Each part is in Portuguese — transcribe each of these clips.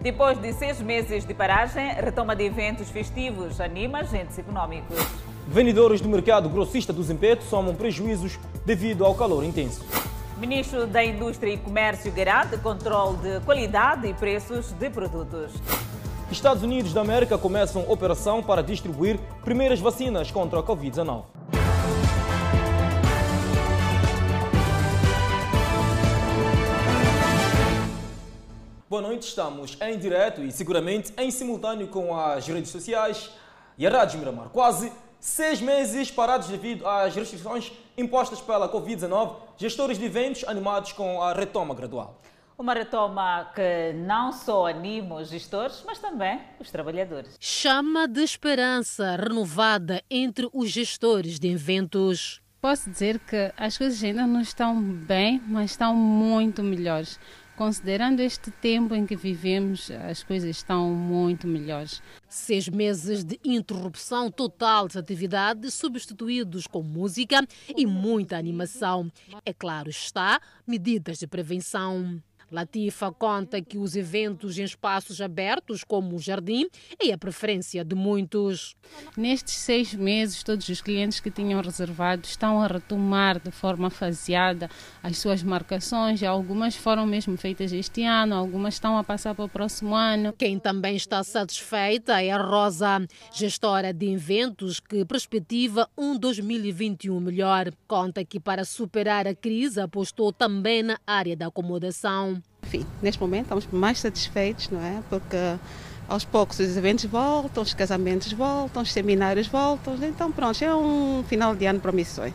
Depois de seis meses de paragem, retoma de eventos festivos anima agentes econômicos. Vendedores do mercado grossista do Zimpeto somam prejuízos devido ao calor intenso. Ministro da Indústria e Comércio garante controle de qualidade e preços de produtos. Estados Unidos da América começam operação para distribuir primeiras vacinas contra a Covid-19. Boa noite, estamos em direto e seguramente em simultâneo com as redes sociais e a Rádio Miramar. Quase seis meses parados devido às restrições impostas pela Covid-19, gestores de eventos animados com a retoma gradual. Uma retoma que não só anima os gestores, mas também os trabalhadores. Chama de esperança renovada entre os gestores de eventos. Posso dizer que as coisas ainda não estão bem, mas estão muito melhores. Considerando este tempo em que vivemos, as coisas estão muito melhores. Seis meses de interrupção total das atividades, substituídos com música e muita animação. É claro está, medidas de prevenção. Latifa conta que os eventos em espaços abertos, como o jardim, é a preferência de muitos. Nestes seis meses, todos os clientes que tinham reservado estão a retomar de forma faseada as suas marcações. Algumas foram mesmo feitas este ano, algumas estão a passar para o próximo ano. Quem também está satisfeita é a Rosa, gestora de eventos que perspectiva um 2021 melhor. Conta que para superar a crise apostou também na área da acomodação. Enfim, neste momento estamos mais satisfeitos, não é? Porque aos poucos os eventos voltam, os casamentos voltam, os seminários voltam. Então, pronto, é um final de ano promissor.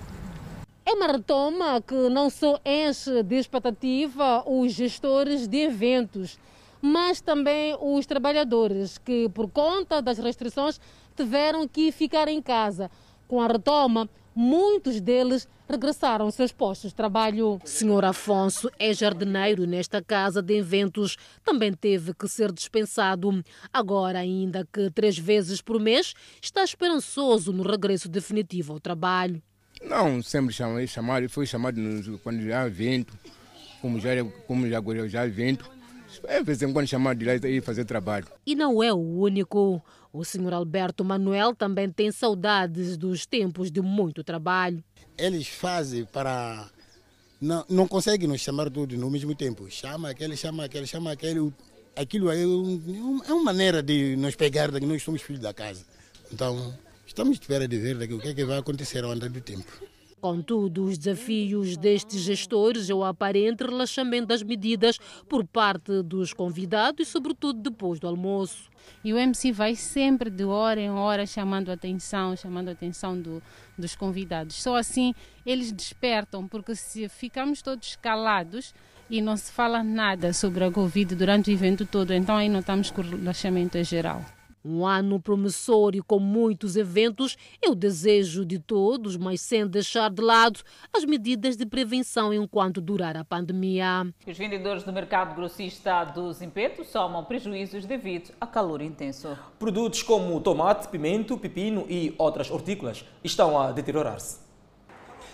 É uma retoma que não só enche de expectativa os gestores de eventos, mas também os trabalhadores que, por conta das restrições, tiveram que ficar em casa. Com a retoma, muitos deles regressaram aos seus postos de trabalho. Senhor Afonso é jardineiro nesta casa de eventos. Também teve que ser dispensado. Agora, ainda que três vezes por mês, está esperançoso no regresso definitivo ao trabalho. Não, sempre chamei, chamado, foi chamado quando já há evento, como já, como já agora já há evento. É, de vez em quando chamado de lá e fazer trabalho. E não é o único. O senhor Alberto Manuel também tem saudades dos tempos de muito trabalho. Eles fazem para. Não, não conseguem nos chamar todos no mesmo tempo. Chama aquele, chama aquele, chama aquele. Aquilo é, um, é uma maneira de nos pegar, que nós somos filhos da casa. Então, estamos de espera de ver daqui, o que é que vai acontecer ao andar do tempo. Contudo, os desafios destes gestores é o aparente relaxamento das medidas por parte dos convidados e, sobretudo, depois do almoço. E o MC vai sempre de hora em hora chamando a atenção, chamando a atenção do, dos convidados. Só assim eles despertam, porque se ficamos todos calados e não se fala nada sobre a Covid durante o evento todo, então aí notamos que o relaxamento é geral. Um ano promissor e com muitos eventos é o desejo de todos, mas sem deixar de lado as medidas de prevenção enquanto durar a pandemia. Os vendedores do mercado grossista do Zimpeto somam prejuízos devido a calor intenso. Produtos como tomate, pimento, pepino e outras hortícolas estão a deteriorar-se.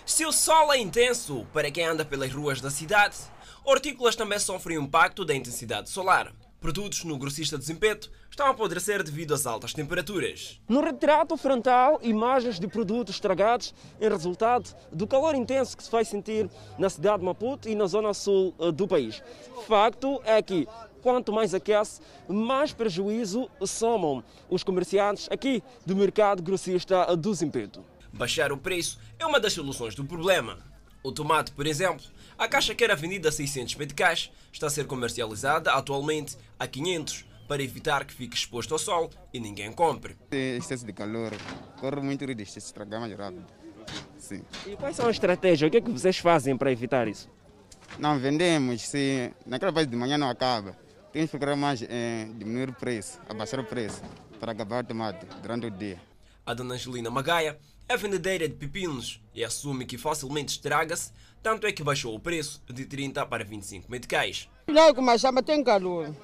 Se o sol é intenso para quem anda pelas ruas da cidade, hortícolas também sofrem o impacto da intensidade solar. Produtos no grossista do Zimpeto estão a apodrecer devido às altas temperaturas. No retrato frontal, imagens de produtos estragados em resultado do calor intenso que se vai sentir na cidade de Maputo e na zona sul do país. Facto é que quanto mais aquece, mais prejuízo somam os comerciantes aqui do mercado grossista do Zimpeto. Baixar o preço é uma das soluções do problema. O tomate, por exemplo, a caixa que era vendida a 600 meticais está a ser comercializada atualmente a 500 para evitar que fique exposto ao sol e ninguém compre. Excesso de calor, corre muito risco de se estragar mais rápido. Sim. E quais são as estratégias? O que é que vocês fazem para evitar isso? Não vendemos, se naquela fase de manhã não acaba. Temos que procurar mais eh, diminuir o preço, abaixar o preço, para acabar o tomate durante o dia. A dona Angelina Magaia é vendedeira de pepinos e assume que facilmente estraga-se, tanto é que baixou o preço de 30 para 25 meticais. Como a chama tem calor.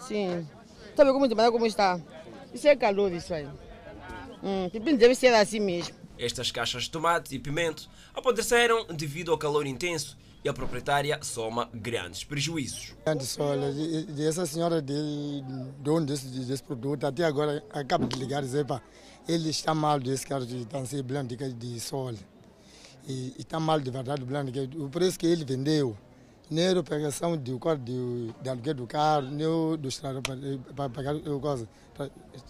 Sim. Sabe como de manhã como está? Isso é calor isso aí. Hum, pepino deve ser assim mesmo. Estas caixas de tomate e pimento apodreceram devido ao calor intenso e a proprietária soma grandes prejuízos. Essa senhora de dono desse, desse produto, até agora acaba de ligar e dizer, pá, ele está mal desse cara de tancer blando de sol. E está mal de verdade o blando, o preço que ele vendeu, nem a pegação do de, de aluguel do carro, nem dos para pagar o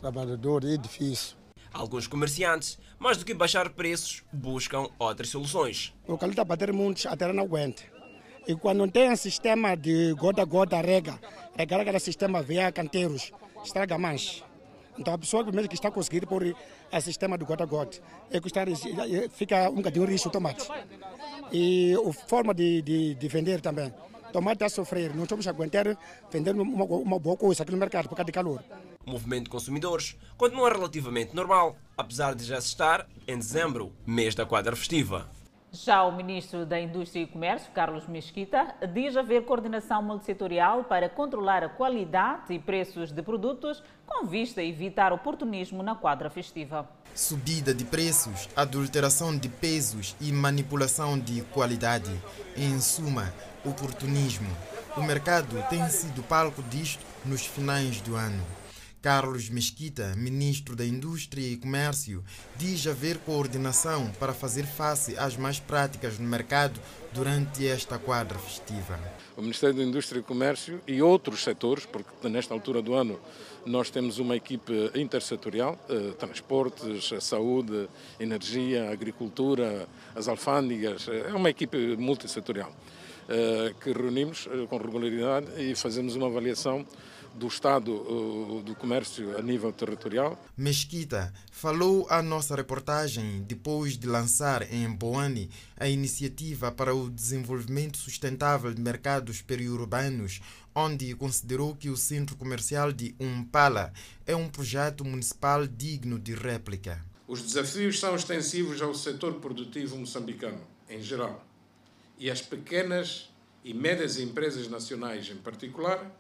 trabalhador, é difícil. Alguns comerciantes, mais do que baixar preços, buscam outras soluções. O calor está a bater muito, a terra não aguenta. E quando não tem um sistema de gota a gota, rega, regar aquele sistema via canteiros, estraga mais. Então a pessoa primeiro que está conseguindo pôr o sistema de gota gota, é custar, fica um bocadinho risco o tomate. E a forma de, de, de vender também. O tomate está a sofrer, não estamos a aguentar vender uma, uma boa coisa aqui no mercado por causa de calor. O movimento de consumidores continua relativamente normal, apesar de já se estar em dezembro, mês da quadra festiva. Já o ministro da Indústria e Comércio, Carlos Mesquita, diz haver coordenação multissetorial para controlar a qualidade e preços de produtos com vista a evitar oportunismo na quadra festiva. Subida de preços, adulteração de pesos e manipulação de qualidade. Em suma, oportunismo. O mercado tem sido palco disto nos finais do ano. Carlos Mesquita, ministro da Indústria e Comércio, diz haver coordenação para fazer face às más práticas no mercado durante esta quadra festiva. O Ministério da Indústria e Comércio e outros setores, porque nesta altura do ano nós temos uma equipe intersetorial, eh, transportes, saúde, energia, agricultura, as alfândegas, eh, é uma equipe multissetorial eh, que reunimos com regularidade e fazemos uma avaliação do estado do comércio a nível territorial. Mesquita falou à nossa reportagem depois de lançar em Boane a iniciativa para o desenvolvimento sustentável de mercados periurbanos, onde considerou que o centro comercial de Umpala é um projeto municipal digno de réplica. Os desafios são extensivos ao setor produtivo moçambicano, em geral, e às pequenas e médias empresas nacionais em particular,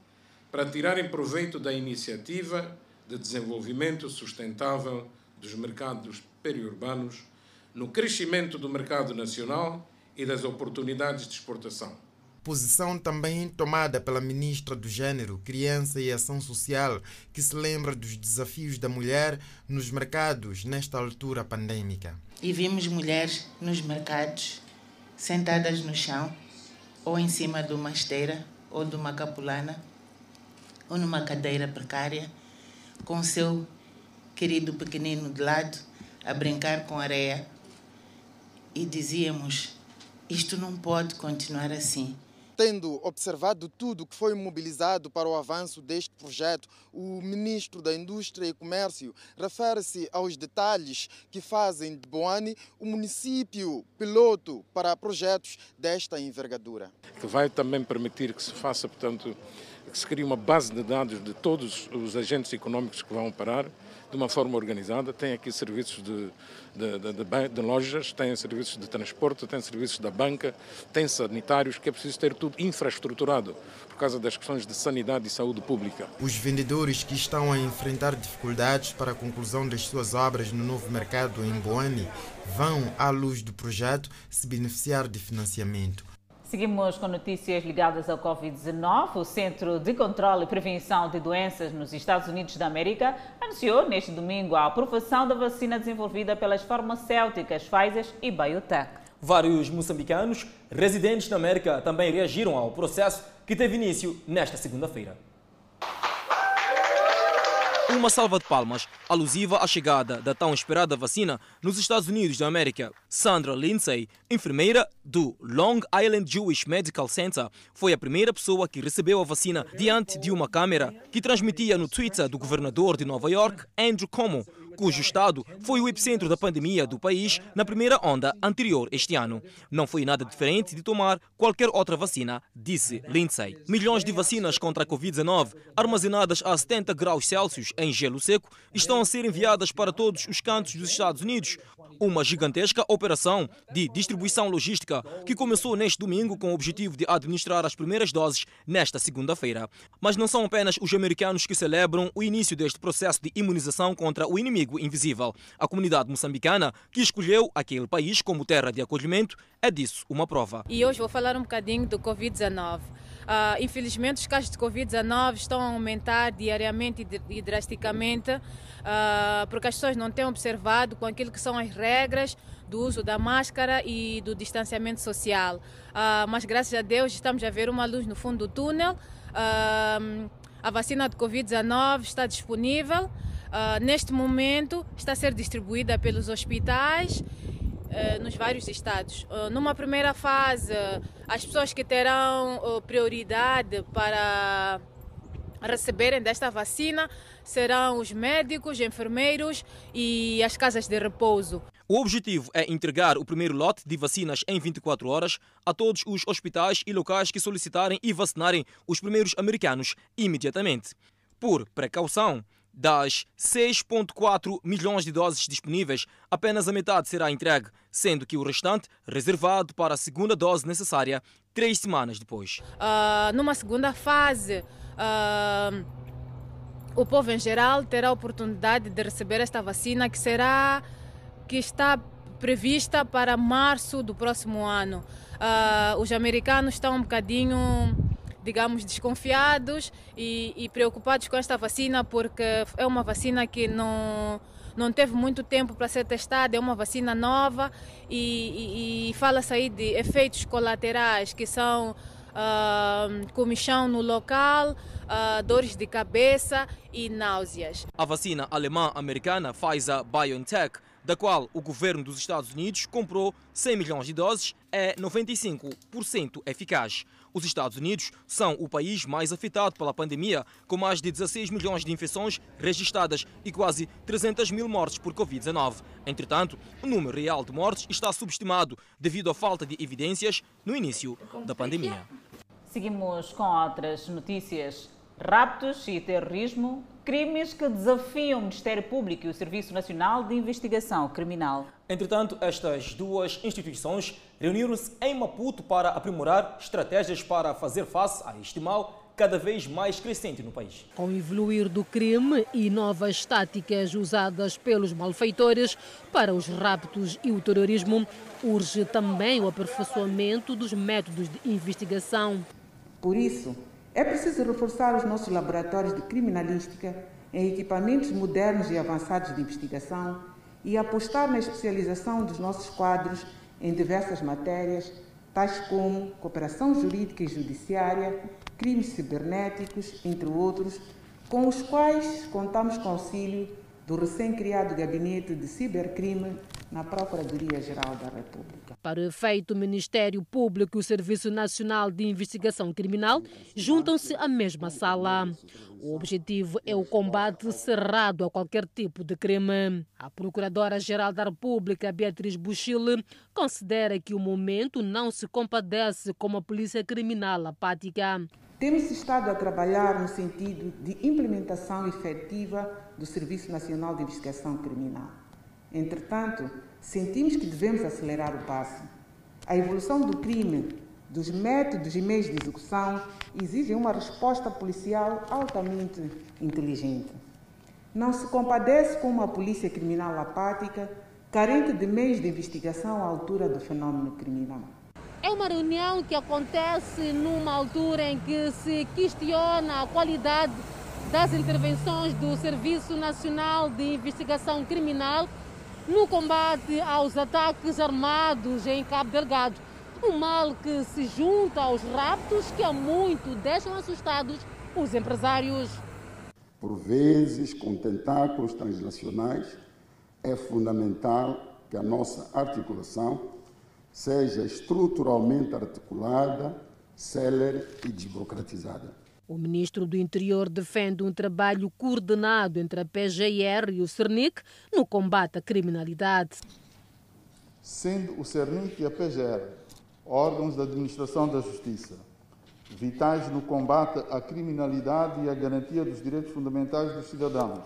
para tirarem proveito da iniciativa de desenvolvimento sustentável dos mercados periurbanos, no crescimento do mercado nacional e das oportunidades de exportação. Posição também tomada pela ministra do Gênero, Criança e Ação Social, que se lembra dos desafios da mulher nos mercados nesta altura pandêmica. E vimos mulheres nos mercados sentadas no chão, ou em cima de uma esteira ou de uma capulana, ou numa cadeira precária, com o seu querido pequenino de lado, a brincar com areia. E dizíamos: isto não pode continuar assim. Tendo observado tudo que foi mobilizado para o avanço deste projeto, o ministro da Indústria e Comércio refere-se aos detalhes que fazem de Boane o município piloto para projetos desta envergadura. Que vai também permitir que se faça, portanto, que se crie uma base de dados de todos os agentes econômicos que vão operar de uma forma organizada. Tem aqui serviços de, de, de, de, lojas, tem serviços de transporte, tem serviços da banca, tem sanitários, que é preciso ter tudo infraestruturado por causa das questões de sanidade e saúde pública. Os vendedores que estão a enfrentar dificuldades para a conclusão das suas obras no novo mercado em Boane vão, à luz do projeto, se beneficiar de financiamento. Seguimos com notícias ligadas ao Covid-19. O Centro de Controlo e Prevenção de Doenças nos Estados Unidos da América anunciou neste domingo a aprovação da vacina desenvolvida pelas farmacêuticas Pfizer e BioNTech. Vários moçambicanos residentes na América também reagiram ao processo que teve início nesta segunda-feira. Uma salva de palmas alusiva à chegada da tão esperada vacina nos Estados Unidos da América. Sandra Lindsay, enfermeira do Long Island Jewish Medical Center, foi a primeira pessoa que recebeu a vacina diante de uma câmera que transmitia no Twitter do governador de Nova York, Andrew Cuomo, cujo estado foi o epicentro da pandemia do país na primeira onda anterior este ano. Não foi nada diferente de tomar qualquer outra vacina, disse Lindsay. Milhões de vacinas contra a Covid-19, armazenadas a 70 graus Celsius em gelo seco, estão a ser enviadas para todos os cantos dos Estados Unidos. Uma gigantesca operação de distribuição logística que começou neste domingo com o objetivo de administrar as primeiras doses nesta segunda-feira. Mas não são apenas os americanos que celebram o início deste processo de imunização contra o inimigo inimigo invisível. A comunidade moçambicana, que escolheu aquele país como terra de acolhimento, é disso uma prova. E hoje vou falar um bocadinho do Covid-19. Uh, infelizmente, os casos de Covid-19 estão a aumentar diariamente e drasticamente, uh, porque as pessoas não têm observado com aquilo que são as regras do uso da máscara e do distanciamento social. Uh, mas graças a Deus estamos a ver uma luz no fundo do túnel. a vacina de Covid-19 está disponível. Neste momento está a ser distribuída pelos hospitais eh, nos vários estados. Eh, numa primeira fase, as pessoas que terão prioridade para receberem desta vacina serão os médicos, enfermeiros e as casas de repouso. O objetivo é entregar o primeiro lote de vacinas em 24 horas a todos os hospitais e locais que solicitarem e vacinarem os primeiros americanos imediatamente. Por precaução, das 6,4 milhões de doses disponíveis, apenas a metade será entregue, sendo que o restante reservado para a segunda dose necessária três semanas depois. Uh, numa segunda fase, uh, o povo em geral terá a oportunidade de receber esta vacina que será que está prevista para março do próximo ano. Uh, os americanos estão um bocadinho digamos, desconfiados e, e, preocupados com esta vacina, porque é uma vacina que não, não teve muito tempo para ser testada, é uma vacina nova e, e, e fala-se aí de efeitos colaterais que são uh, comichão no local, uh, dores de cabeça e náuseas. A vacina alemã-americana Pfizer BioNTech da qual o governo dos Estados Unidos comprou 100 milhões de doses, é 95% eficaz. Os Estados Unidos são o país mais afetado pela pandemia, com mais de 16 milhões de infecções registradas e quase 300 mil mortes por Covid-19. Entretanto, o número real de mortes está subestimado devido à falta de evidências no início da pandemia. Seguimos com outras notícias. Raptos e terrorismo, crimes que desafiam o Ministério Público e o Serviço Nacional de Investigação Criminal. Entretanto, estas duas instituições reuniram-se em Maputo para aprimorar estratégias para fazer face a este mal cada vez mais crescente no país. Com o evoluir do crime e novas táticas usadas pelos malfeitores para os raptos e o terrorismo, urge também o aperfeiçoamento dos métodos de investigação. Por isso, é preciso reforçar os nossos laboratórios de criminalística em equipamentos modernos e avançados de investigação e apostar na especialização dos nossos quadros em diversas matérias, tais como cooperação jurídica e judiciária, crimes cibernéticos, entre outros, com os quais contamos com auxílio do recém-criado Gabinete de Cibercrime na Procuradoria-Geral da República. Para o efeito, o Ministério Público e o Serviço Nacional de Investigação Criminal juntam-se à mesma sala. O objetivo é o combate cerrado a qualquer tipo de crime. A Procuradora-Geral da República, Beatriz Buchile, considera que o momento não se compadece com a polícia criminal apática. Temos estado a trabalhar no sentido de implementação efetiva do Serviço Nacional de Investigação Criminal. Entretanto, sentimos que devemos acelerar o passo. A evolução do crime, dos métodos e meios de execução exigem uma resposta policial altamente inteligente. Não se compadece com uma polícia criminal apática, carente de meios de investigação à altura do fenômeno criminal. É uma reunião que acontece numa altura em que se questiona a qualidade das intervenções do Serviço Nacional de Investigação Criminal no combate aos ataques armados em Cabo Delgado. Um mal que se junta aos raptos que há muito deixam assustados os empresários. Por vezes, com tentáculos transnacionais, é fundamental que a nossa articulação seja estruturalmente articulada, célere e desburocratizada. O ministro do Interior defende um trabalho coordenado entre a PGR e o CERNIC no combate à criminalidade. Sendo o CERNIC e a PGR órgãos da administração da justiça, vitais no combate à criminalidade e à garantia dos direitos fundamentais dos cidadãos,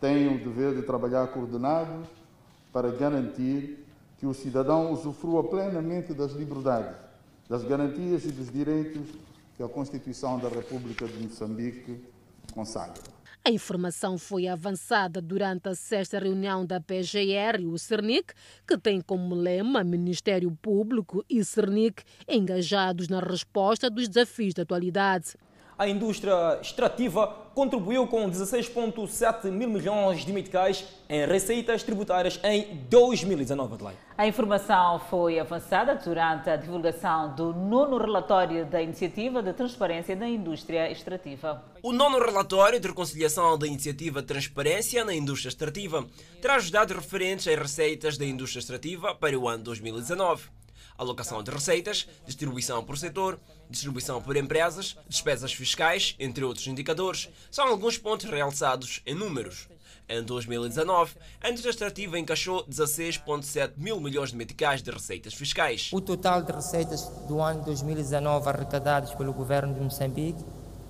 têm o dever de trabalhar coordenados para garantir que o cidadão usufrua plenamente das liberdades, das garantias e dos direitos que a Constituição da República de Moçambique consagra. A informação foi avançada durante a sexta reunião da PGR e o CERNIC, que tem como lema Ministério Público e CERNIC engajados na resposta dos desafios da atualidade. A indústria extrativa contribuiu com 16,7 mil milhões de meticais em receitas tributárias em 2019. Adelaide. A informação foi avançada durante a divulgação do nono relatório da Iniciativa de Transparência da Indústria Extrativa. O nono relatório de reconciliação da Iniciativa de Transparência na Indústria Extrativa traz os dados referentes às receitas da indústria extrativa para o ano 2019 alocação de receitas, distribuição por setor, distribuição por empresas, despesas fiscais, entre outros indicadores, são alguns pontos realçados em números. Em 2019, a indústria extrativa encaixou 16,7 mil milhões de meticais de receitas fiscais. O total de receitas do ano 2019 arrecadadas pelo governo de Moçambique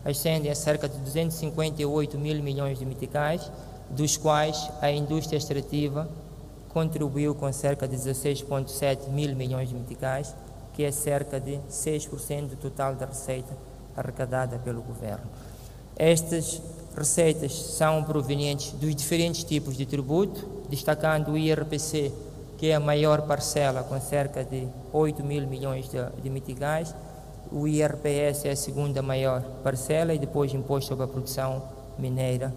ascende a cerca de 258 mil milhões de meticais, dos quais a indústria extrativa contribuiu com cerca de 16,7 mil milhões de meticais, que é cerca de 6% do total da receita arrecadada pelo governo. Estas receitas são provenientes dos diferentes tipos de tributo, destacando o IRPC, que é a maior parcela, com cerca de 8 mil milhões de, de meticais. O IRPS é a segunda maior parcela e depois imposto sobre a produção mineira,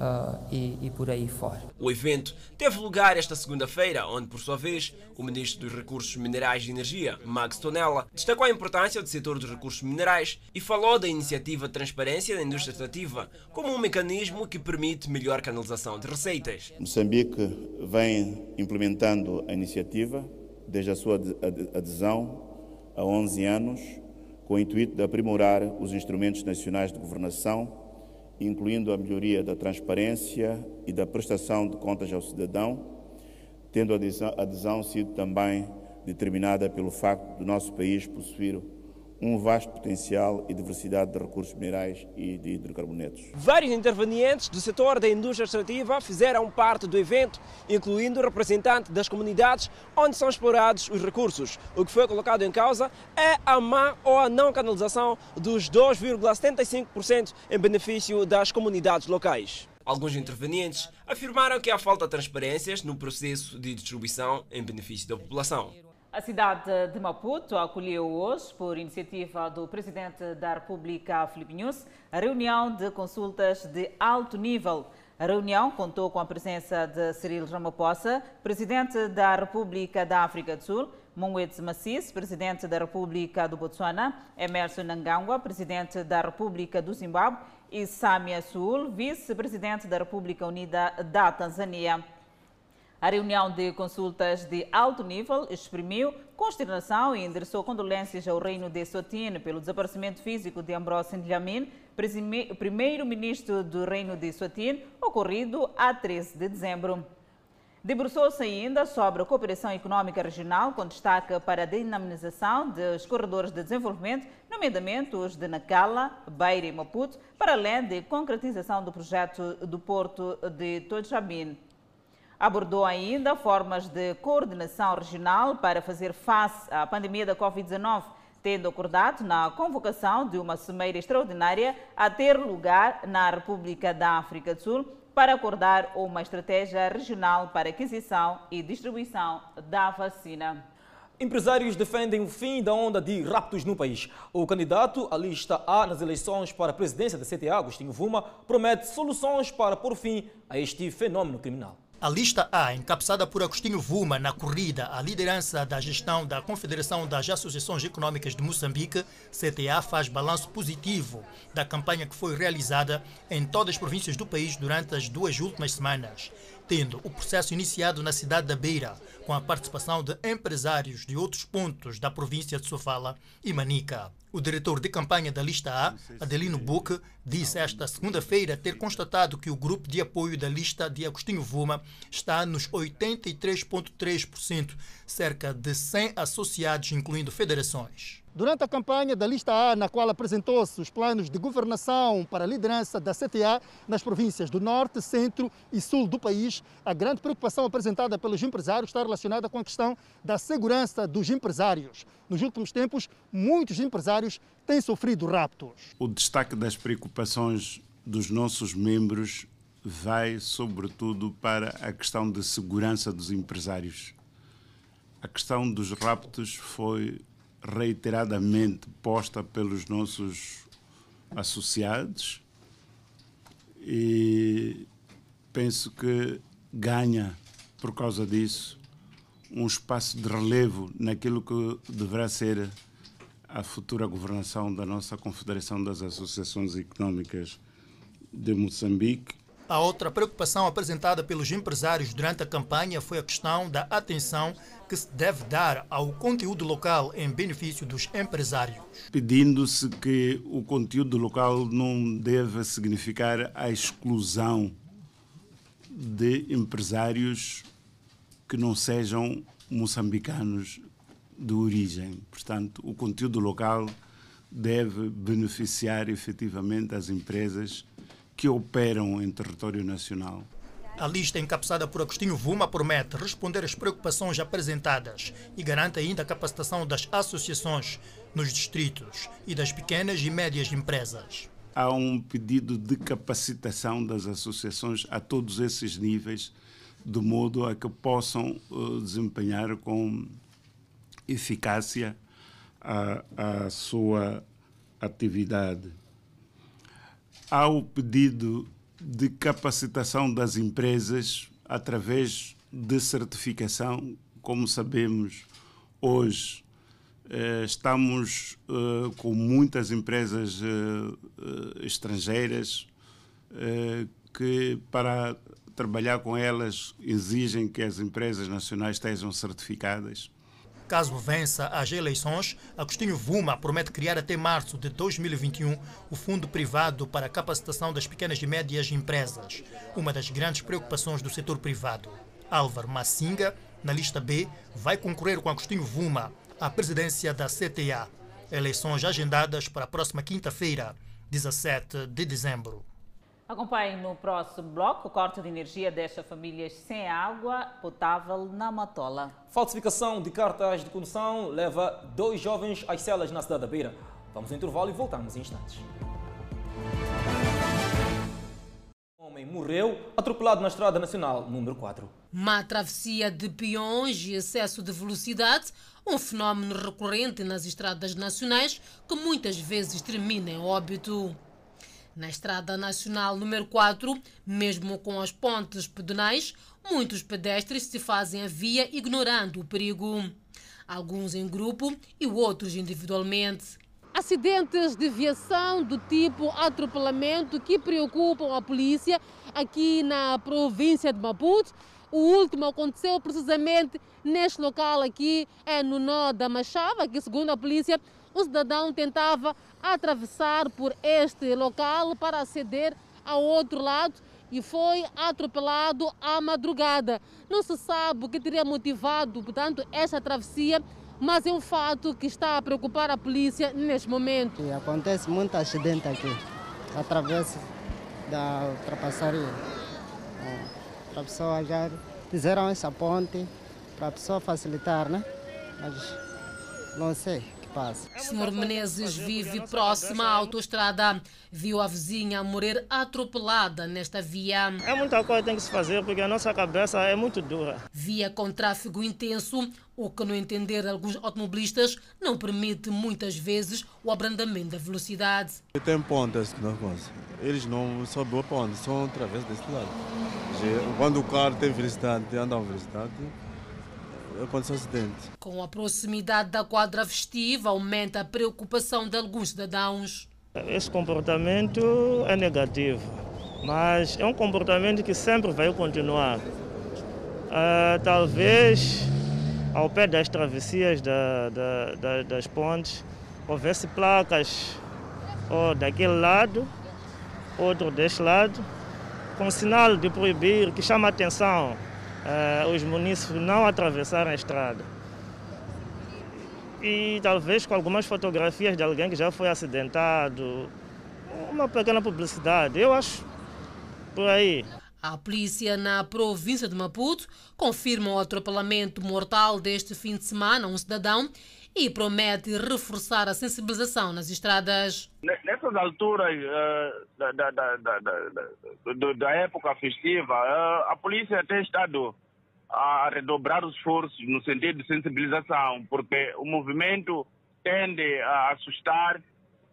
Uh, e, e, por aí fora. O evento teve lugar esta segunda-feira, onde, por sua vez, o Ministro dos Recursos Minerais e Energia, Max Tonella, destacou a importância do setor dos recursos minerais e falou da iniciativa de transparência da indústria extrativa como um mecanismo que permite melhor canalização de receitas. Moçambique vem implementando a iniciativa desde a sua adesão há 11 anos, com o intuito de aprimorar os instrumentos nacionais de governação incluindo a melhoria da transparência e da prestação de contas ao cidadão, tendo a adesão, adesão sido também determinada pelo facto do nosso país possuir um vasto potencial e diversidade de recursos minerais e de hidrocarbonetos. Vários intervenientes do setor da indústria extrativa fizeram parte do evento, incluindo representantes das comunidades onde são explorados os recursos. O que foi colocado em causa é a má ou a não canalização dos 2,75% em benefício das comunidades locais. Alguns intervenientes afirmaram que há falta de transparências no processo de distribuição em benefício da população. A cidade de Maputo acolheu hoje, por iniciativa do Presidente da República, Filipe Nunes, a reunião de consultas de alto nível. A reunião contou com a presença de Cyril Ramaphosa, Presidente da República da África do Sul, Moedes Massis, Presidente da República do Botsuana, Emerson Nangangwa, Presidente da República do Zimbábue e Samia Sul, Vice-Presidente da República Unida da Tanzânia. A reunião de consultas de alto nível exprimiu consternação e endereçou condolências ao Reino de Sotine pelo desaparecimento físico de Ambrose Ndjamin, primeiro-ministro do Reino de Sotine, ocorrido a 13 de dezembro. Debruçou-se ainda sobre a cooperação econômica regional, com destaque para a dinamização dos corredores de desenvolvimento, nomeadamente os de Nacala, Beira e Maputo, para além de concretização do projeto do Porto de Tojabin. Abordou ainda formas de coordenação regional para fazer face à pandemia da Covid-19, tendo acordado na convocação de uma cimeira extraordinária a ter lugar na República da África do Sul para acordar uma estratégia regional para aquisição e distribuição da vacina. Empresários defendem o fim da onda de raptos no país. O candidato à lista A nas eleições para a presidência da CTA, Agostinho Vuma, promete soluções para pôr fim a este fenômeno criminal. A lista A, encabeçada por Agostinho Vuma na corrida à liderança da gestão da Confederação das Associações Econômicas de Moçambique, CTA, faz balanço positivo da campanha que foi realizada em todas as províncias do país durante as duas últimas semanas, tendo o processo iniciado na cidade da Beira, com a participação de empresários de outros pontos da província de Sofala e Manica. O diretor de campanha da lista A, Adelino Buque, disse esta segunda-feira ter constatado que o grupo de apoio da lista de Agostinho Vuma está nos 83,3%, cerca de 100 associados, incluindo federações. Durante a campanha da lista A, na qual apresentou-se os planos de governação para a liderança da CTA nas províncias do Norte, Centro e Sul do país, a grande preocupação apresentada pelos empresários está relacionada com a questão da segurança dos empresários. Nos últimos tempos, muitos empresários têm sofrido raptos. O destaque das preocupações dos nossos membros vai, sobretudo, para a questão de segurança dos empresários. A questão dos raptos foi reiteradamente posta pelos nossos associados e penso que ganha, por causa disso, um espaço de relevo naquilo que deverá ser a futura governação da nossa Confederação das Associações Económicas de Moçambique. A outra preocupação apresentada pelos empresários durante a campanha foi a questão da atenção que se deve dar ao conteúdo local em benefício dos empresários. Pedindo-se que o conteúdo local não deve significar a exclusão de empresários que não sejam moçambicanos de origem. Portanto, o conteúdo local deve beneficiar efetivamente as empresas que operam em território nacional. A lista encabeçada por Agostinho Vuma promete responder às preocupações apresentadas e garante ainda a capacitação das associações nos distritos e das pequenas e médias empresas. Há um pedido de capacitação das associações a todos esses níveis, de modo a que possam uh, desempenhar com eficácia a, a sua atividade. Há o pedido de capacitação das empresas através de certificação. Como sabemos, hoje eh, estamos eh, com muitas empresas eh, estrangeiras que, para trabalhar com elas, exigem que as empresas nacionais estejam certificadas. Caso vença as eleições, Agostinho Vuma promete criar até março de 2021 o Fundo Privado para a Capacitação das Pequenas e Médias Empresas, uma das grandes preocupações do setor privado. Álvaro Massinga, na lista B, vai concorrer com Agostinho Vuma à presidência da CTA. Eleições agendadas para a próxima quinta-feira, 17 de dezembro. Acompanhe no próximo bloco o corte de energia deixa famílias sem água potável na Matola. Falsificação de cartas de condução leva dois jovens às celas na cidade da Beira. Vamos ao intervalo e voltamos em instantes. Um homem morreu atropelado na Estrada Nacional número 4. Má travessia de peões e excesso de velocidade, um fenómeno recorrente nas estradas nacionais que muitas vezes termina em óbito. Na Estrada Nacional número 4, mesmo com as pontes pedonais, muitos pedestres se fazem a via ignorando o perigo. Alguns em grupo e outros individualmente. Acidentes de viação do tipo atropelamento que preocupam a polícia aqui na província de Maputo. O último aconteceu precisamente neste local aqui, é no nó da Machava, que segundo a polícia o cidadão tentava atravessar por este local para aceder ao outro lado e foi atropelado à madrugada. Não se sabe o que teria motivado, portanto, esta travessia, mas é um fato que está a preocupar a polícia neste momento. E acontece muito acidente aqui, através da ultrapassaria. Para a pessoa já fizeram essa ponte para a pessoa facilitar, né? Mas não sei passa. Senhor Menezes vive próximo à autoestrada. Viu a vizinha morrer atropelada nesta via. É muita coisa que tem que se fazer porque a nossa cabeça é muito dura. Via com tráfego intenso, o que, no entender alguns automobilistas, não permite muitas vezes o abrandamento da velocidade. Tem pontas, não Eles não sobem a ponte, só através desse lado. Quando o carro tem velocidade, anda velocidade, aconteceu acidente. Com a proximidade da quadra festiva, aumenta a preocupação de alguns cidadãos. Esse comportamento é negativo, mas é um comportamento que sempre vai continuar. Uh, talvez ao pé das travessias da, da, da, das pontes houvesse placas ou daquele lado, outro deste lado, com sinal de proibir, que chama a atenção uh, os munícipes não atravessarem a estrada. E talvez com algumas fotografias de alguém que já foi acidentado, uma pequena publicidade, eu acho por aí. A polícia na província de Maputo confirma o atropelamento mortal deste fim de semana a um cidadão e promete reforçar a sensibilização nas estradas. Alturas uh, da, da, da, da, da, época festiva, uh, a polícia tem estado a redobrar os esforços no sentido de sensibilização, porque o movimento tende a assustar.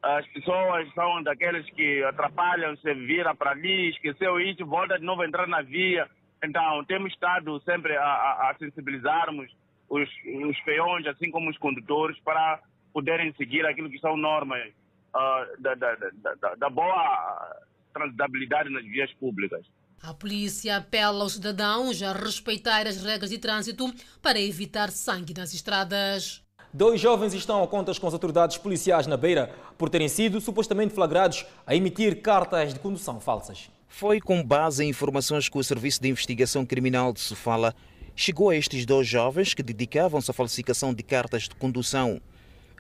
As pessoas são daqueles que atrapalham, se vira para ali, esqueceu isso, volta de novo a entrar na via. Então, temos estado sempre a, a, a sensibilizarmos os, os peões, assim como os condutores, para poderem seguir aquilo que são normas uh, da, da, da, da boa transitabilidade nas vias públicas. A polícia apela aos cidadãos a respeitar as regras de trânsito para evitar sangue nas estradas. Dois jovens estão a contas com as autoridades policiais na Beira por terem sido supostamente flagrados a emitir cartas de condução falsas. Foi com base em informações que o Serviço de Investigação Criminal de Sofala chegou a estes dois jovens que dedicavam-se à falsificação de cartas de condução.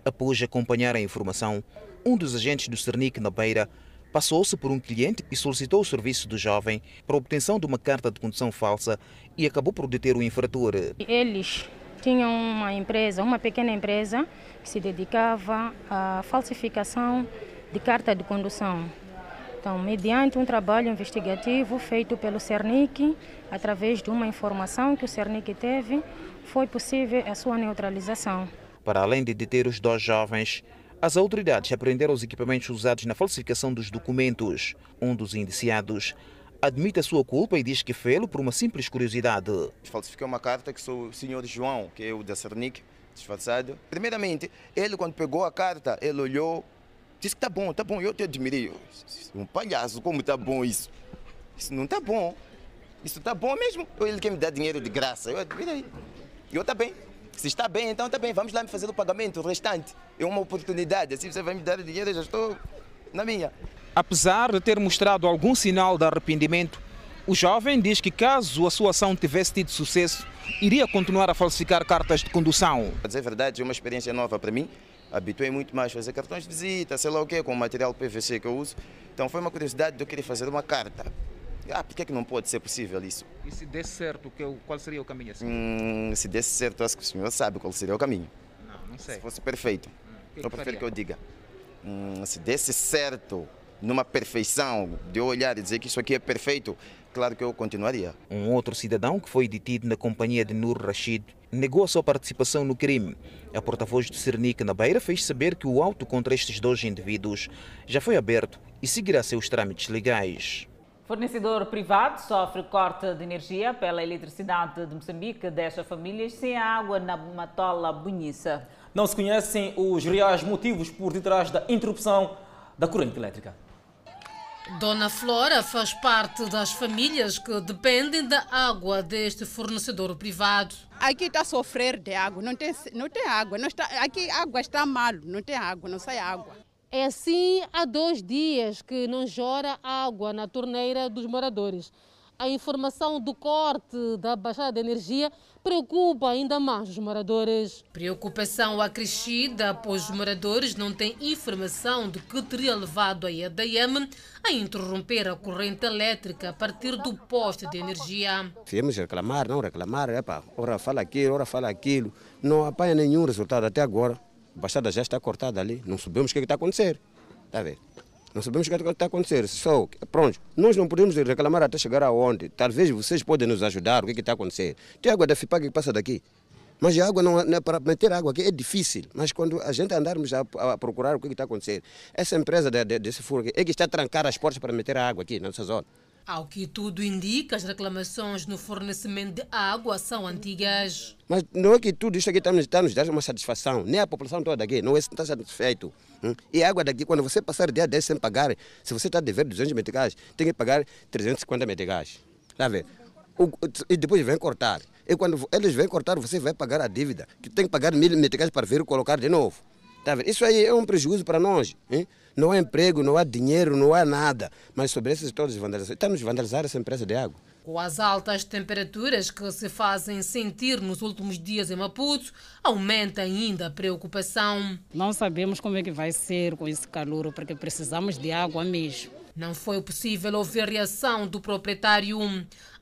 Após acompanhar a informação, um dos agentes do Cernic na Beira passou-se por um cliente e solicitou o serviço do jovem para obtenção de uma carta de condução falsa e acabou por deter o infrator. Eles tinham uma empresa, uma pequena empresa, que se dedicava à falsificação de carta de condução. Então, mediante um trabalho investigativo feito pelo Cernic, através de uma informação que o Cernic teve, foi possível a sua neutralização. Para além de deter os dois jovens, as autoridades apreenderam os equipamentos usados na falsificação dos documentos. Um dos indiciados admite a sua culpa e diz que fez por uma simples curiosidade. Falsifiquei uma carta que sou o senhor João, que é o da Cernic, disfarçado. Primeiramente, ele quando pegou a carta, ele olhou, disse que tá bom, tá bom, eu te admirei. Um palhaço, como tá bom isso? Isso não tá bom. Isso tá bom mesmo? Ele quer me dar dinheiro de graça? Eu admirei. Eu tá. Se está bem, então está bem, vamos lá me fazer o pagamento, o restante. É uma oportunidade, assim você vai me dar dinheiro, eu já estou na minha. Apesar de ter mostrado algum sinal de arrependimento, o jovem diz que caso a sua ação tivesse tido sucesso, iria continuar a falsificar cartas de condução. Para dizer a verdade, é uma experiência nova para mim. Habituei muito mais a fazer cartões de visita, sei lá o quê, com o material PVC que eu uso. Então foi uma curiosidade de eu querer fazer uma carta. Ah, por que, é que não pode ser possível isso? E se desse certo, qual seria o caminho assim? Hum, se desse certo, acho que o senhor sabe qual seria o caminho. Não, não sei. Se fosse perfeito. Hum, eu prefiro que eu diga. Hum, se desse certo, numa perfeição, de eu olhar e dizer que isso aqui é perfeito, claro que eu continuaria. Um outro cidadão que foi detido na companhia de Nur Rashid negou a sua participação no crime. A porta-voz do Cernic na Beira fez saber que o auto contra estes dois indivíduos já foi aberto e seguirá seus trâmites legais. Fornecedor privado sofre corte de energia pela eletricidade de Moçambique, deixa famílias sem água na Matola Bonhiça. Não se conhecem os reais motivos por detrás da interrupção da corrente elétrica. Dona Flora faz parte das famílias que dependem da água deste fornecedor privado. Aqui está a sofrer de água, não tem, não tem água. Não está, aqui a água está mal, não tem água, não sai água. É assim há dois dias que não chora água na torneira dos moradores. A informação do corte da baixada de energia preocupa ainda mais os moradores. Preocupação acrescida, pois os moradores não têm informação de que teria levado a EDM a interromper a corrente elétrica a partir do poste de energia. Viemos reclamar, não reclamar, epa, ora fala aquilo, ora fala aquilo. Não apanha nenhum resultado até agora. A baixada já está cortada ali. Não sabemos o que, é está a acontecer. Está a ver? Não sabemos o que, é está a acontecer. Só, pronto, nós não podemos reclamar até chegar aonde. Talvez vocês podem nos ajudar, o que, é está a acontecer. Tem água da FIPAG que passa daqui. Mas a água não, não para meter água aqui é difícil. Mas quando a gente andarmos a, a procurar o que, está a acontecer, essa empresa de, de, desse furo aqui é que está a trancar as portas para meter a água aqui nessa zona. Ao que tudo indica, as reclamações no fornecimento de água são antigas. Mas não é que tudo isso aqui está, está nos dando uma satisfação. Nem a população toda aqui não está satisfeito. Hum? E a água daqui, quando você passar dia 10 sem pagar, se você está dever 200 meticais, tem que pagar 350 meticais. Está e depois vem cortar. E quando eles vêm cortar, você vai pagar a dívida. Que tem que pagar mil meticais para vir colocar de novo. Tá? Isso aí é um prejuízo para nós. Hein? Não há emprego, não há dinheiro, não há nada. Mas sobre essas todas as vandalizações, estamos a vandalizar essa empresa de água. Com as altas temperaturas que se fazem sentir nos últimos dias em Maputo, aumenta ainda a preocupação. Não sabemos como é que vai ser com esse calor, porque precisamos de água mesmo. Não foi possível ouvir reação do proprietário.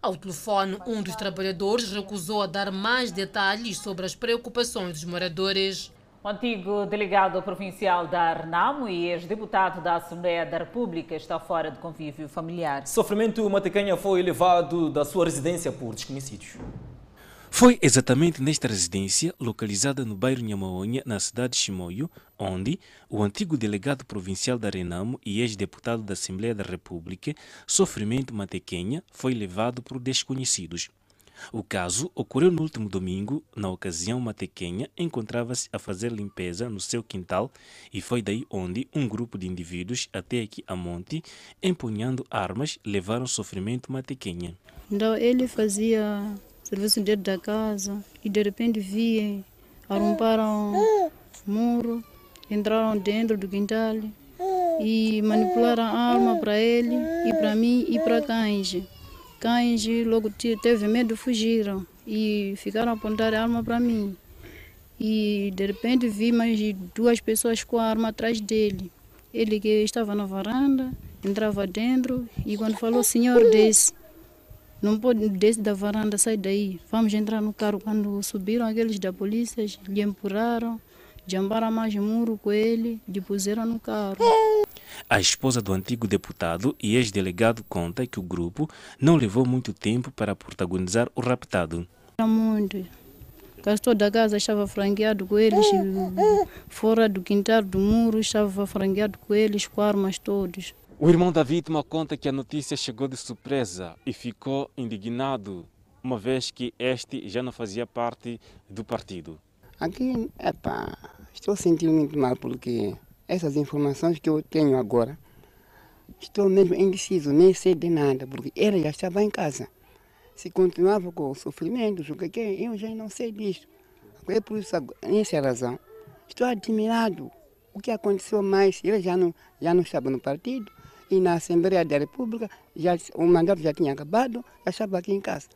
Ao telefone, um dos trabalhadores recusou a dar mais detalhes sobre as preocupações dos moradores. O antigo delegado provincial da Renamo e ex-deputado da Assembleia da República está fora de convívio familiar. Sofrimento Matecanha foi elevado da sua residência por desconhecidos. Foi exatamente nesta residência, localizada no bairro Nhamaonha, na cidade de Chimoio, onde o antigo delegado provincial da Renamo e ex-deputado da Assembleia da República, Sofrimento Matequenha, foi levado por desconhecidos. O caso ocorreu no último domingo. Na ocasião, Matequenha encontrava-se a fazer limpeza no seu quintal e foi daí onde um grupo de indivíduos, até aqui a monte, empunhando armas, levaram sofrimento Matequenha. Então ele fazia serviço dentro da casa e de repente vi, arromparam muro, entraram dentro do quintal e manipularam a arma para ele e para mim e para Canje. Cães logo teve medo, fugiram e ficaram a apontar a arma para mim. E de repente vi mais duas pessoas com a arma atrás dele. Ele que estava na varanda, entrava dentro e quando falou, senhor, desce. Não pode descer da varanda, sai daí. Vamos entrar no carro. Quando subiram aqueles da polícia, lhe empurraram, jambaram mais muro com ele, depuseram no carro. A esposa do antigo deputado e ex-delegado conta que o grupo não levou muito tempo para protagonizar o raptado. Era muito. Quase toda a casa estava franqueado com eles, fora do quintal do muro estava franqueado com eles, com armas todos. O irmão da vítima conta que a notícia chegou de surpresa e ficou indignado, uma vez que este já não fazia parte do partido. Aqui, epa, estou sentindo muito mal porque essas informações que eu tenho agora, estou mesmo indeciso, nem sei de nada, porque ele já estava em casa. Se continuava com o que é, eu já não sei disso. É por isso, nessa razão, estou admirado. O que aconteceu mais, ele já não, já não estava no partido e na Assembleia da República, já, o mandato já tinha acabado, já estava aqui em casa.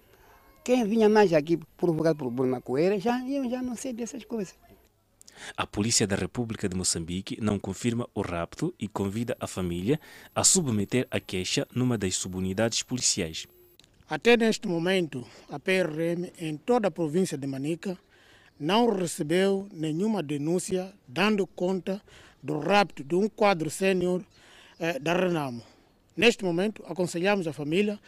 Quem vinha mais aqui provocar problema com ele, já, eu já não sei dessas coisas. A Polícia da República de Moçambique não confirma o rapto e convida a família a submeter a queixa numa das subunidades policiais. Até neste momento, a PRM em toda a província de Manica não recebeu nenhuma denúncia dando conta do rapto de um quadro sênior eh, da Renamo. Neste momento, aconselhamos a família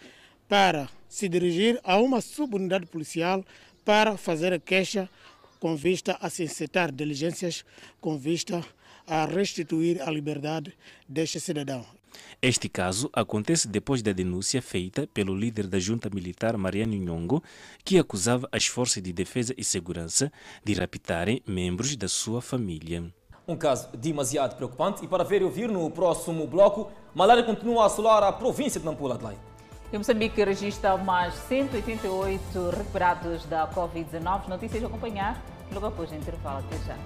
para se dirigir a uma subunidade policial para fazer a queixa com vista a sensitar diligências com vista a restituir a liberdade deste cidadão. Este caso acontece depois da denúncia feita pelo líder da junta militar Mariano Nhongo, que acusava as forças de defesa e segurança de raptarem membros da sua família. Um caso demasiado preocupante e para ver e ouvir no próximo bloco, malária continua a assolar a província de Nampula Adelaide. E Moçambique registra mais 188 recuperados da Covid-19. Notícias a acompanhar logo após o intervalo. Até já.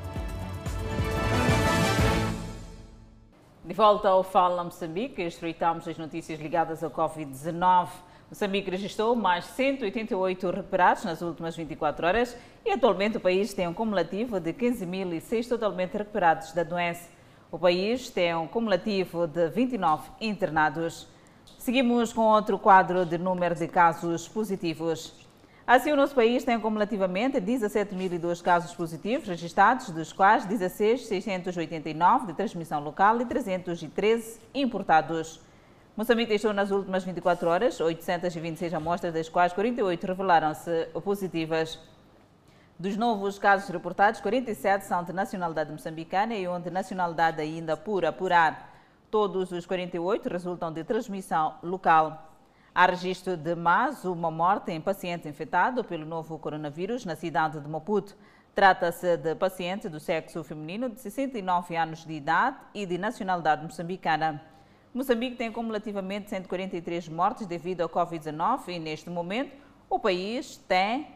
De volta ao Fala Moçambique, estreitamos as notícias ligadas ao Covid-19. Moçambique registrou mais 188 recuperados nas últimas 24 horas e atualmente o país tem um cumulativo de 15.006 totalmente recuperados da doença. O país tem um cumulativo de 29 internados. Seguimos com outro quadro de número de casos positivos. Assim, o nosso país tem acumulativamente 17.002 casos positivos registrados, dos quais 16.689 de transmissão local e 313 importados. Moçambique testou nas últimas 24 horas 826 amostras, das quais 48 revelaram-se positivas. Dos novos casos reportados, 47 são de nacionalidade moçambicana e de nacionalidade ainda por apurar. Todos os 48 resultam de transmissão local. Há registro de mais uma morte em paciente infectado pelo novo coronavírus na cidade de Maputo. Trata-se de paciente do sexo feminino de 69 anos de idade e de nacionalidade moçambicana. Moçambique tem cumulativamente 143 mortes devido ao Covid-19 e, neste momento, o país tem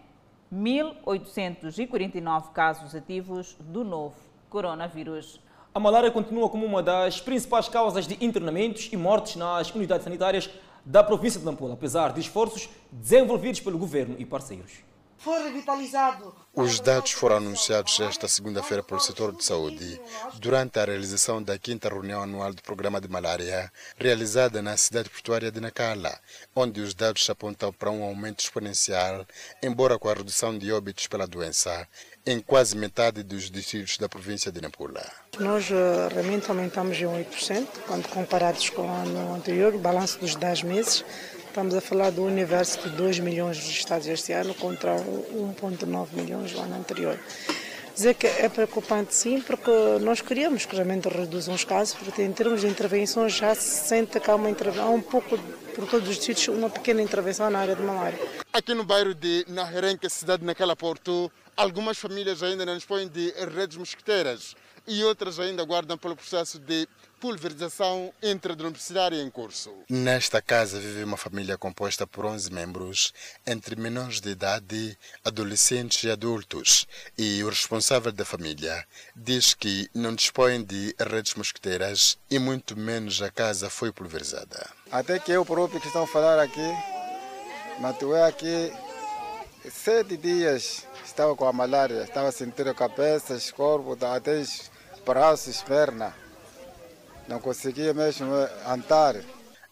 1.849 casos ativos do novo coronavírus. A malária continua como uma das principais causas de internamentos e mortes nas unidades sanitárias da província de Nampula, apesar de esforços desenvolvidos pelo governo e parceiros. Foi revitalizado. Os dados foram anunciados esta segunda-feira pelo setor de saúde, durante a realização da quinta reunião anual do programa de malária, realizada na cidade portuária de Nacala, onde os dados apontam para um aumento exponencial, embora com a redução de óbitos pela doença. Em quase metade dos distritos da província de Nampula. Nós uh, realmente aumentamos em 8%, quando comparados com o ano anterior, o balanço dos 10 meses. Estamos a falar do universo de 2 milhões registrados este ano contra 1,9 milhões do ano anterior dizer que é preocupante sim, porque nós queríamos que realmente reduzam os casos, porque em termos de intervenções já se sente que há uma intervenção, um pouco por todos os sítios, uma pequena intervenção na área de malária. Aqui no bairro de Naherenque, cidade naquela Porto, algumas famílias ainda não dispõem de redes mosquiteiras e outras ainda aguardam pelo processo de pulverização intradrompicidária em curso. Nesta casa vive uma família composta por 11 membros, entre menores de idade, adolescentes e adultos, e o responsável da família diz que não dispõe de redes mosquiteiras e muito menos a casa foi pulverizada. Até que eu próprio que estão a falar aqui, matuei aqui sete dias, estava com a malária, estava sentindo cabeça, corpo, até braços, pernas não conseguia mesmo andar.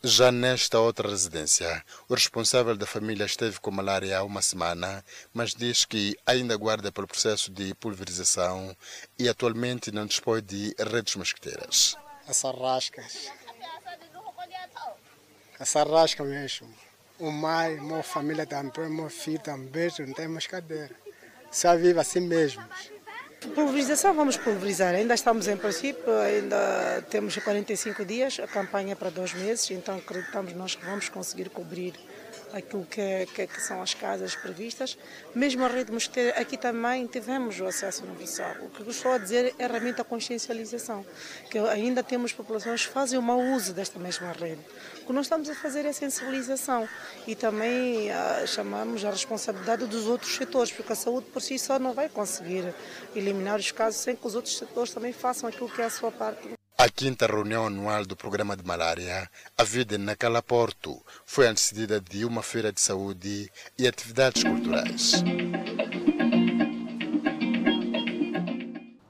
Já nesta outra residência, o responsável da família esteve com malária há uma semana, mas diz que ainda guarda pelo processo de pulverização e atualmente não dispõe de redes mosquiteiras. Essa rasca. Essa rasca mesmo. O mãe, minha família também, meu filho também, não temos cadeira. Só vive assim mesmo. Pulverização, vamos pulverizar. Ainda estamos em princípio, ainda temos 45 dias, a campanha é para dois meses, então acreditamos nós que vamos conseguir cobrir aquilo que, que, que, são as casas previstas. Mesmo a rede mosquiteira, aqui também tivemos o acesso universal. O que gostou a dizer é realmente a consciencialização, que ainda temos populações que fazem o mau uso desta mesma rede. O que nós estamos a fazer é sensibilização e também ah, chamamos a responsabilidade dos outros setores, porque a saúde por si só não vai conseguir eliminar os casos sem que os outros setores também façam aquilo que é a sua parte. A quinta reunião anual do programa de malária, a vida naquela porto, foi antecedida de uma feira de saúde e atividades culturais.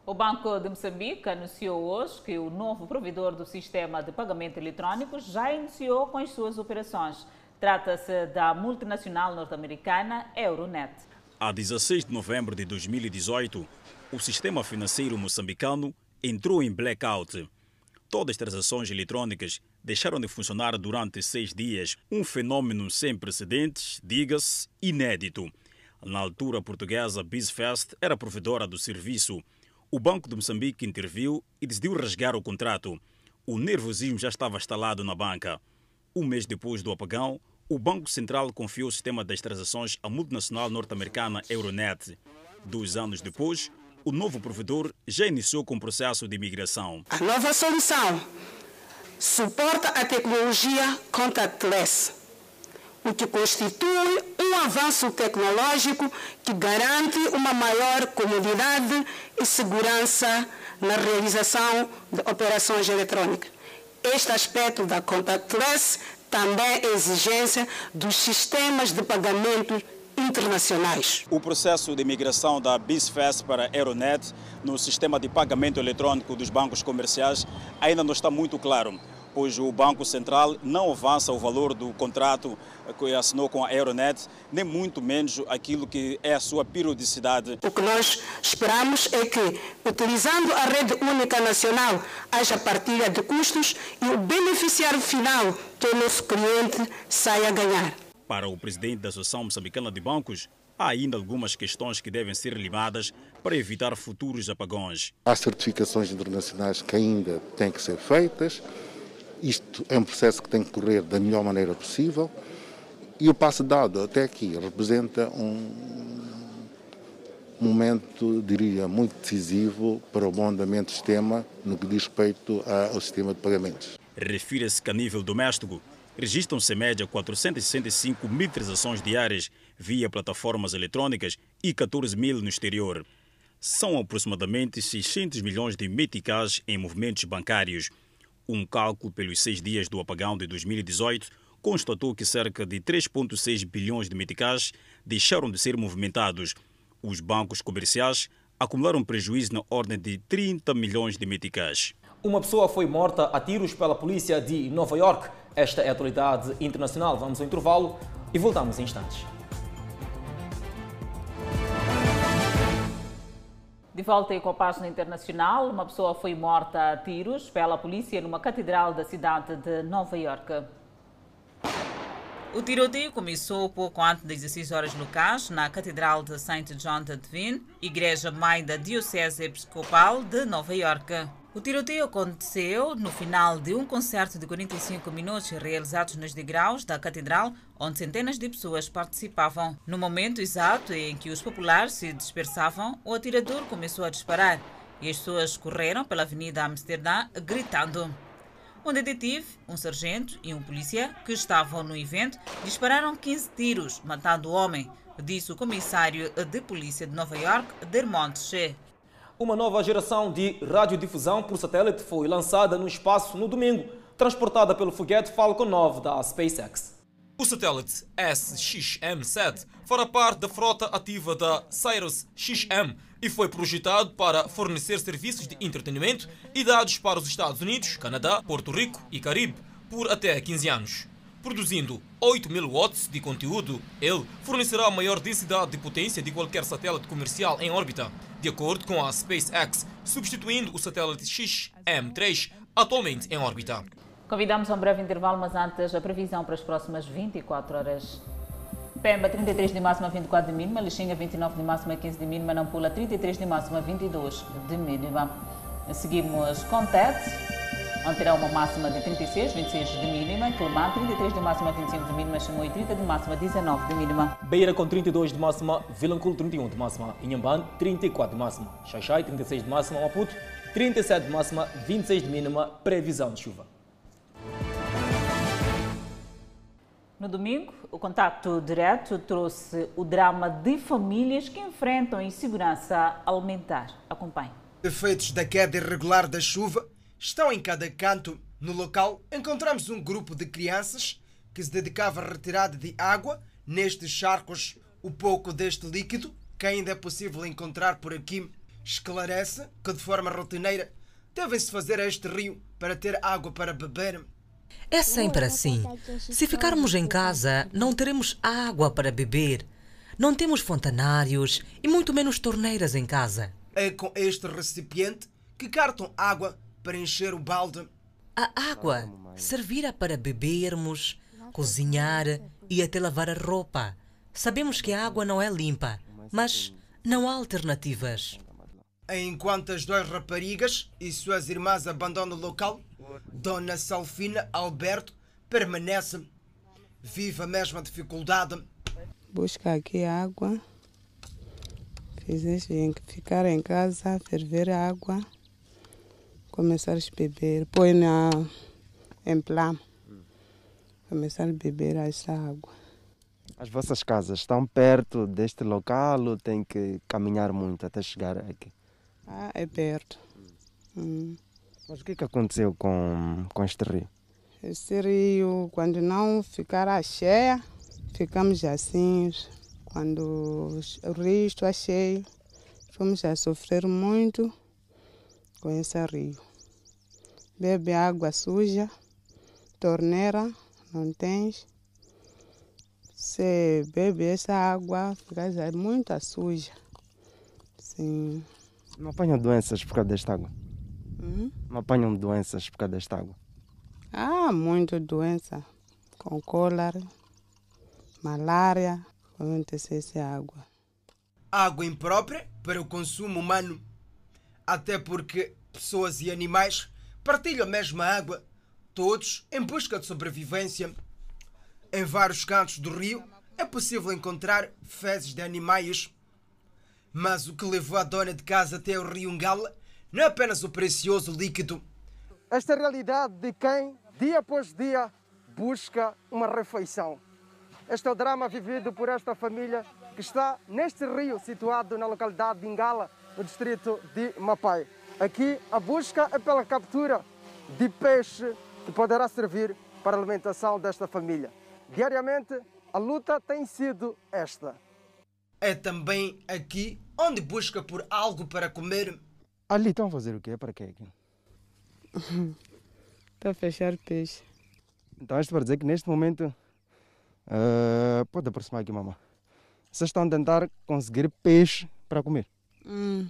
O Banco de Moçambique anunciou hoje que o novo provedor do sistema de pagamento eletrônico já iniciou com as suas operações. Trata-se da multinacional norte-americana Euronet. A 16 de novembro de 2018, o sistema financeiro moçambicano entrou em blackout Todas as transações eletrônicas deixaram de funcionar durante seis dias, um fenômeno sem precedentes, diga-se, inédito. Na altura portuguesa, BizFest era provedora do serviço. O Banco de Moçambique interviu e decidiu rasgar o contrato. O nervosismo já estava instalado na banca. Um mês depois do apagão, o Banco Central confiou o sistema das transações à multinacional norte-americana Euronet. Dois anos depois, o novo provedor já iniciou com o processo de migração. A nova solução suporta a tecnologia contactless, o que constitui um avanço tecnológico que garante uma maior comodidade e segurança na realização de operações eletrônicas. Este aspecto da contactless também é exigência dos sistemas de pagamento internacionais. O processo de migração da BizFest para a Aeronet no sistema de pagamento eletrônico dos bancos comerciais ainda não está muito claro, pois o Banco Central não avança o valor do contrato que assinou com a Aeronet, nem muito menos aquilo que é a sua periodicidade. O que nós esperamos é que, utilizando a rede única nacional, haja partilha de custos e o beneficiário final, que é o nosso cliente, saia a ganhar. Para o presidente da Associação Moçambicana de Bancos, há ainda algumas questões que devem ser limadas para evitar futuros apagões. Há certificações internacionais que ainda têm que ser feitas. Isto é um processo que tem que correr da melhor maneira possível. E o passo dado até aqui representa um momento, diria, muito decisivo para o bom andamento do sistema no que diz respeito ao sistema de pagamentos. Refira-se que a nível doméstico, registram-se média 465 mil transações diárias via plataformas eletrônicas e 14 mil no exterior. São aproximadamente 600 milhões de meticais em movimentos bancários. Um cálculo pelos seis dias do apagão de 2018 constatou que cerca de 3,6 bilhões de meticais deixaram de ser movimentados. Os bancos comerciais acumularam prejuízo na ordem de 30 milhões de meticais. Uma pessoa foi morta a tiros pela polícia de Nova York esta é a atualidade internacional. Vamos ao intervalo e voltamos em instantes. De volta com a página internacional, uma pessoa foi morta a tiros pela polícia numa catedral da cidade de Nova York. O tiroteio começou pouco antes das 16 horas locais na Catedral de Saint John de Devine, igreja mãe da Diocese Episcopal de Nova York. O tiroteio aconteceu no final de um concerto de 45 minutos realizado nos degraus da catedral, onde centenas de pessoas participavam. No momento exato em que os populares se dispersavam, o atirador começou a disparar e as pessoas correram pela Avenida Amsterdã gritando. Um detetive, um sargento e um polícia que estavam no evento dispararam 15 tiros, matando o homem, disse o comissário de polícia de Nova York, Dermont Shea. Uma nova geração de radiodifusão por satélite foi lançada no espaço no domingo, transportada pelo foguete Falcon 9 da SpaceX. O satélite SXM-7 fará parte da frota ativa da Cyrus XM e foi projetado para fornecer serviços de entretenimento e dados para os Estados Unidos, Canadá, Porto Rico e Caribe por até 15 anos. Produzindo 8 mil watts de conteúdo, ele fornecerá a maior densidade de potência de qualquer satélite comercial em órbita, de acordo com a SpaceX, substituindo o satélite XM3 atualmente em órbita. Convidamos a um breve intervalo, mas antes a previsão para as próximas 24 horas. Pemba 33 de máxima, 24 de mínima. Lixinga 29 de máxima, 15 de mínima. Nampula 33 de máxima, 22 de mínima. Seguimos com Tete, onde terá uma máxima de 36, 26 de mínima. Quilomã 33 de máxima, 25 de mínima. Chimoio 30 de máxima, 19 de mínima. Beira com 32 de máxima. Vilanculo 31 de máxima. Inhambane 34 de máxima. Xaxai 36 de máxima. Maputo 37 de máxima, 26 de mínima. Previsão de chuva. No domingo, o contato direto trouxe o drama de famílias que enfrentam insegurança alimentar. Acompanhe. Efeitos da queda irregular da chuva estão em cada canto. No local, encontramos um grupo de crianças que se dedicava à retirada de água nestes charcos. O pouco deste líquido, que ainda é possível encontrar por aqui, esclarece que de forma rotineira devem-se fazer a este rio para ter água para beber. É sempre assim. Se ficarmos em casa, não teremos água para beber. Não temos fontanários e muito menos torneiras em casa. É com este recipiente que cartam água para encher o balde. A água servirá para bebermos, cozinhar e até lavar a roupa. Sabemos que a água não é limpa, mas não há alternativas. Enquanto as duas raparigas e suas irmãs abandonam o local, Dona Salfina Alberto permanece. Vive a mesma dificuldade. Busca aqui água. Fizeste ficar em casa, ferver água, começar a beber. Põe na, em plá. Começar a beber essa água. As vossas casas estão perto deste local ou tem que caminhar muito até chegar aqui? Ah, é perto. Hum. Mas o que, que aconteceu com, com este rio? Este rio, quando não ficar cheia, ficamos assim. Quando o rio está cheio, vamos a sofrer muito com esse rio. Bebe água suja, torneira, não tens. Se bebe essa água, fica muito suja. Sim. Não apanham doenças por causa desta água? Hum? Não apanham doenças por causa desta água? Ah, muita doença. Com cólera, malária, com essa água. Água imprópria para o consumo humano. Até porque pessoas e animais partilham a mesma água, todos em busca de sobrevivência. Em vários cantos do rio é possível encontrar fezes de animais. Mas o que levou a dona de casa até o rio Ngala não é apenas o precioso líquido. Esta realidade de quem, dia após dia, busca uma refeição. Este é o drama vivido por esta família que está neste rio situado na localidade de Ingala, no distrito de Mapai. Aqui a busca é pela captura de peixe que poderá servir para a alimentação desta família. Diariamente, a luta tem sido esta. É também aqui onde busca por algo para comer. Ali estão a fazer o quê? Para quê? Está a fechar peixe. Então, isto para dizer que neste momento. Uh, pode aproximar aqui, mamãe. Vocês estão a tentar conseguir peixe para comer? Hum,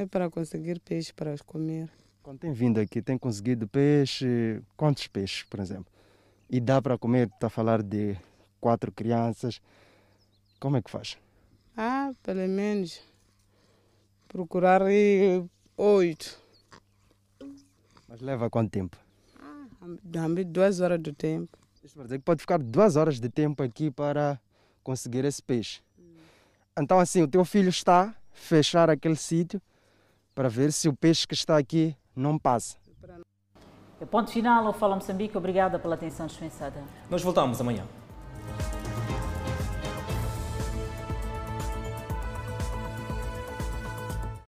É para conseguir peixe para comer. Quando tem vindo aqui, tem conseguido peixe, quantos peixes, por exemplo? E dá para comer, está a falar de quatro crianças. Como é que faz? Ah, pelo menos procurar oito. Mas leva quanto tempo? Dá-me duas horas do tempo. Isso quer dizer que pode ficar duas horas de tempo aqui para conseguir esse peixe. Então, assim, o teu filho está a fechar aquele sítio para ver se o peixe que está aqui não passa. É ponto final ao Fala Moçambique. Obrigada pela atenção dispensada. Nós voltamos amanhã.